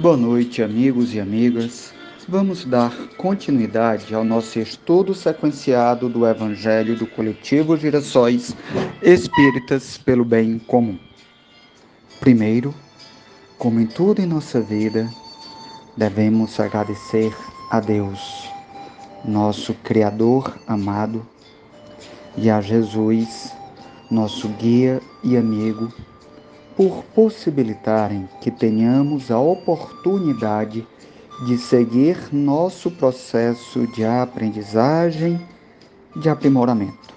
Boa noite, amigos e amigas. Vamos dar continuidade ao nosso estudo sequenciado do Evangelho do Coletivo Girassóis Espíritas pelo Bem Comum. Primeiro, como em tudo em nossa vida, devemos agradecer a Deus, nosso Criador amado, e a Jesus, nosso guia e amigo por possibilitarem que tenhamos a oportunidade de seguir nosso processo de aprendizagem, de aprimoramento.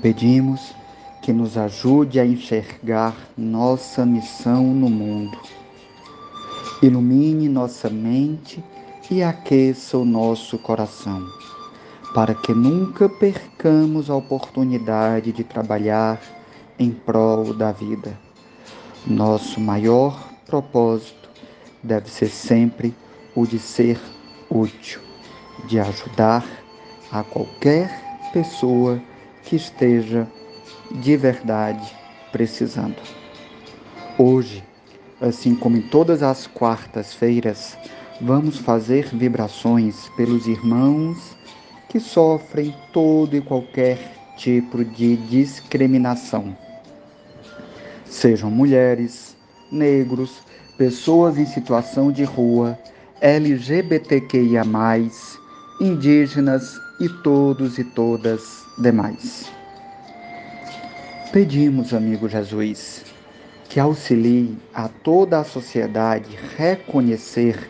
Pedimos que nos ajude a enxergar nossa missão no mundo. Ilumine nossa mente e aqueça o nosso coração, para que nunca percamos a oportunidade de trabalhar em prol da vida nosso maior propósito deve ser sempre o de ser útil, de ajudar a qualquer pessoa que esteja de verdade precisando. Hoje, assim como em todas as quartas-feiras, vamos fazer vibrações pelos irmãos que sofrem todo e qualquer tipo de discriminação sejam mulheres, negros, pessoas em situação de rua, LGBTQIA, indígenas e todos e todas demais. Pedimos, amigo Jesus, que auxilie a toda a sociedade reconhecer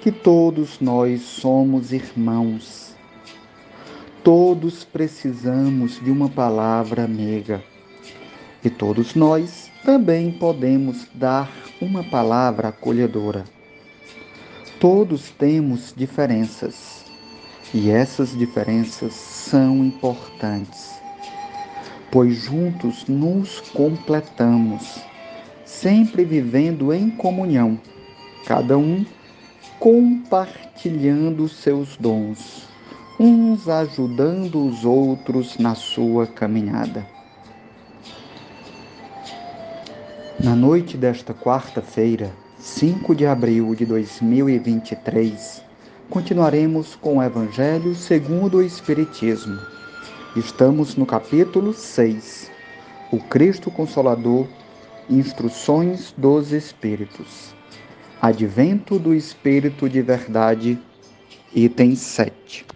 que todos nós somos irmãos. Todos precisamos de uma palavra amiga. E todos nós também podemos dar uma palavra acolhedora. Todos temos diferenças e essas diferenças são importantes, pois juntos nos completamos, sempre vivendo em comunhão, cada um compartilhando seus dons, uns ajudando os outros na sua caminhada. Na noite desta quarta-feira, 5 de abril de 2023, continuaremos com o Evangelho segundo o Espiritismo. Estamos no capítulo 6, O Cristo Consolador, Instruções dos Espíritos. Advento do Espírito de Verdade, item 7.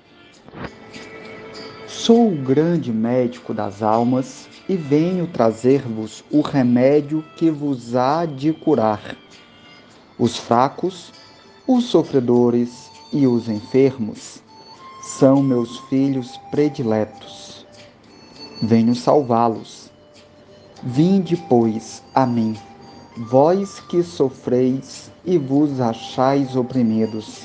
Sou o grande médico das almas e venho trazer-vos o remédio que vos há de curar. Os fracos, os sofredores e os enfermos são meus filhos prediletos. Venho salvá-los. Vinde, pois, a mim, vós que sofreis e vos achais oprimidos,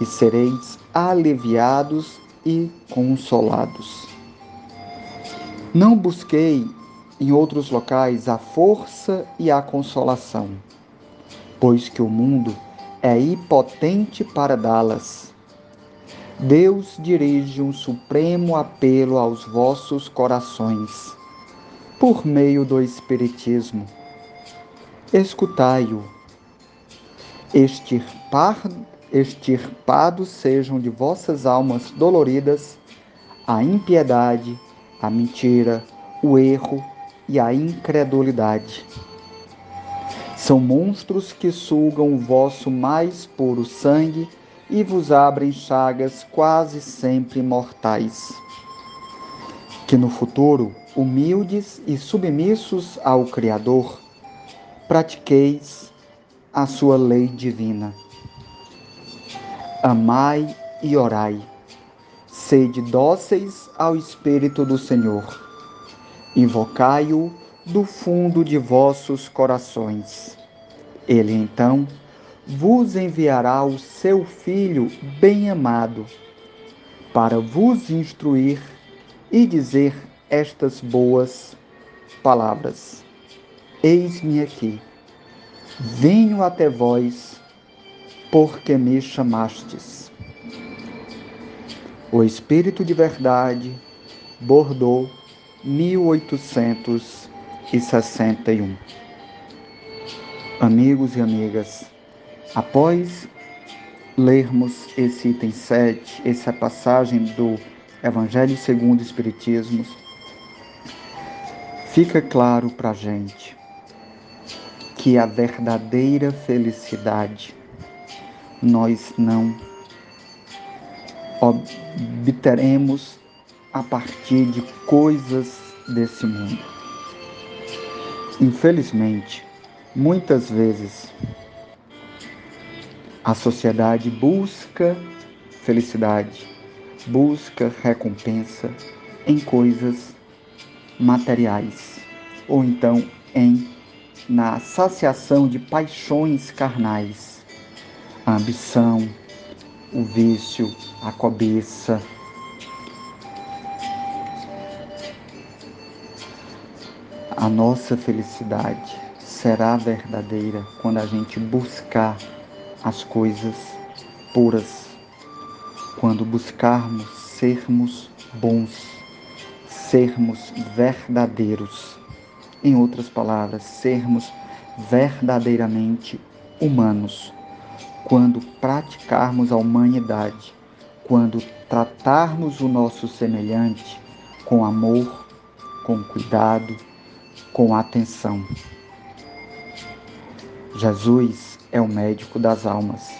e sereis aliviados e consolados. Não busquei em outros locais a força e a consolação, pois que o mundo é impotente para dá-las. Deus dirige um supremo apelo aos vossos corações, por meio do Espiritismo. Escutai-o. Extirpar, extirpados sejam de vossas almas doloridas a impiedade, a mentira, o erro e a incredulidade. São monstros que sugam o vosso mais puro sangue e vos abrem chagas quase sempre mortais. Que no futuro, humildes e submissos ao Criador, pratiqueis a sua lei divina. Amai e orai Sede dóceis ao Espírito do Senhor. Invocai-o do fundo de vossos corações. Ele então vos enviará o seu Filho bem-amado para vos instruir e dizer estas boas palavras: Eis-me aqui, venho até vós, porque me chamastes. O Espírito de Verdade, Bordeaux, 1861. Amigos e amigas, Após lermos esse item 7, essa passagem do Evangelho segundo o Espiritismo, fica claro para a gente que a verdadeira felicidade nós não obteremos a partir de coisas desse mundo. Infelizmente, muitas vezes a sociedade busca felicidade, busca recompensa em coisas materiais ou então em na saciação de paixões carnais, ambição, o vício, a cobiça. A nossa felicidade será verdadeira quando a gente buscar as coisas puras, quando buscarmos sermos bons, sermos verdadeiros. Em outras palavras, sermos verdadeiramente humanos. Quando praticarmos a humanidade, quando tratarmos o nosso semelhante com amor, com cuidado, com atenção. Jesus é o médico das almas.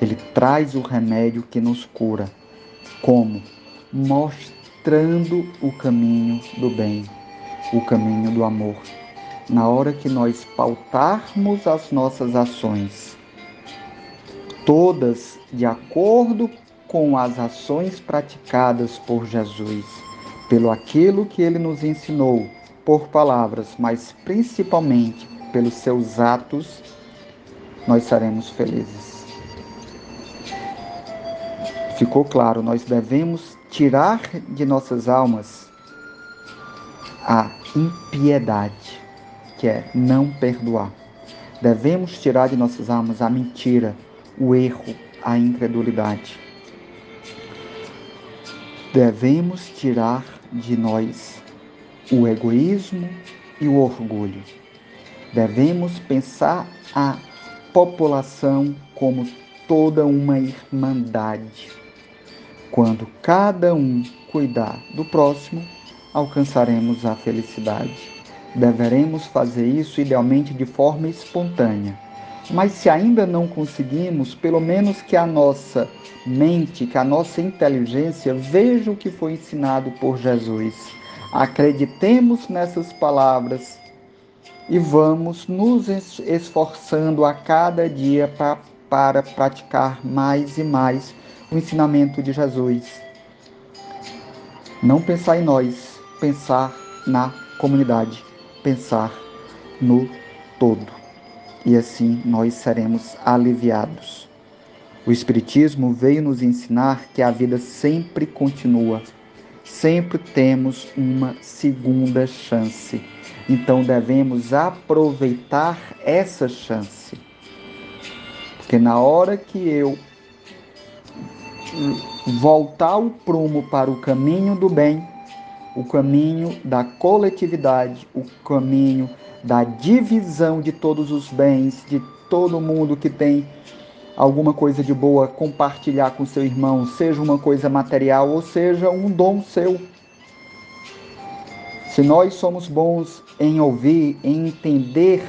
Ele traz o remédio que nos cura. Como? Mostrando o caminho do bem, o caminho do amor. Na hora que nós pautarmos as nossas ações, todas de acordo com as ações praticadas por Jesus, pelo aquilo que ele nos ensinou, por palavras, mas principalmente pelos seus atos nós seremos felizes. Ficou claro, nós devemos tirar de nossas almas a impiedade, que é não perdoar. Devemos tirar de nossas almas a mentira, o erro, a incredulidade. Devemos tirar de nós o egoísmo e o orgulho. Devemos pensar a população como toda uma irmandade. Quando cada um cuidar do próximo, alcançaremos a felicidade. Deveremos fazer isso idealmente de forma espontânea. Mas se ainda não conseguimos, pelo menos que a nossa mente, que a nossa inteligência veja o que foi ensinado por Jesus. Acreditemos nessas palavras e vamos nos esforçando a cada dia pra, para praticar mais e mais o ensinamento de Jesus. Não pensar em nós, pensar na comunidade, pensar no todo. E assim nós seremos aliviados. O Espiritismo veio nos ensinar que a vida sempre continua, sempre temos uma segunda chance então devemos aproveitar essa chance. Porque na hora que eu voltar o prumo para o caminho do bem, o caminho da coletividade, o caminho da divisão de todos os bens, de todo mundo que tem alguma coisa de boa compartilhar com seu irmão, seja uma coisa material ou seja um dom seu. Se nós somos bons em ouvir, em entender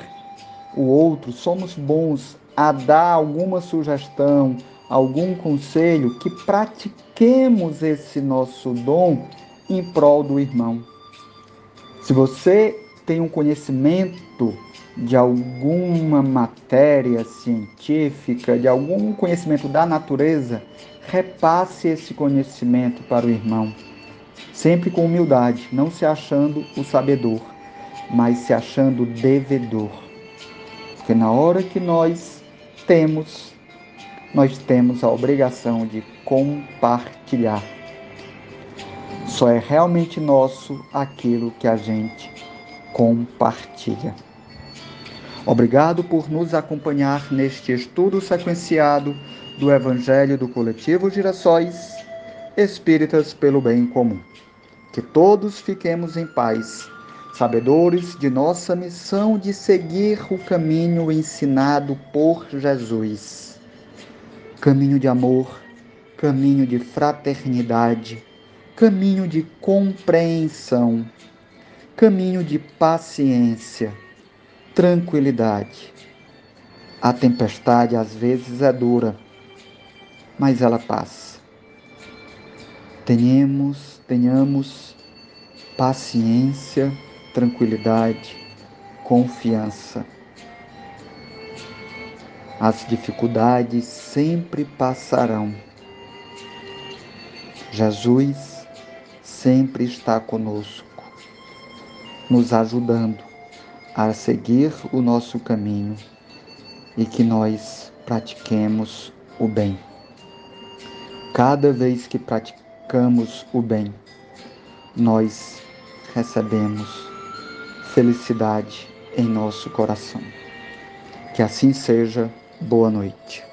o outro, somos bons a dar alguma sugestão, algum conselho, que pratiquemos esse nosso dom em prol do irmão. Se você tem um conhecimento de alguma matéria científica, de algum conhecimento da natureza, repasse esse conhecimento para o irmão sempre com humildade, não se achando o sabedor, mas se achando devedor. Porque na hora que nós temos, nós temos a obrigação de compartilhar. Só é realmente nosso aquilo que a gente compartilha. Obrigado por nos acompanhar neste estudo sequenciado do Evangelho do Coletivo Girassóis Espíritas pelo Bem Comum. Que todos fiquemos em paz, sabedores de nossa missão de seguir o caminho ensinado por Jesus. Caminho de amor, caminho de fraternidade, caminho de compreensão, caminho de paciência, tranquilidade. A tempestade às vezes é dura, mas ela passa. Tenhamos, tenhamos paciência, tranquilidade, confiança. As dificuldades sempre passarão. Jesus sempre está conosco, nos ajudando a seguir o nosso caminho e que nós pratiquemos o bem. Cada vez que praticamos o bem, nós recebemos felicidade em nosso coração. Que assim seja. Boa noite.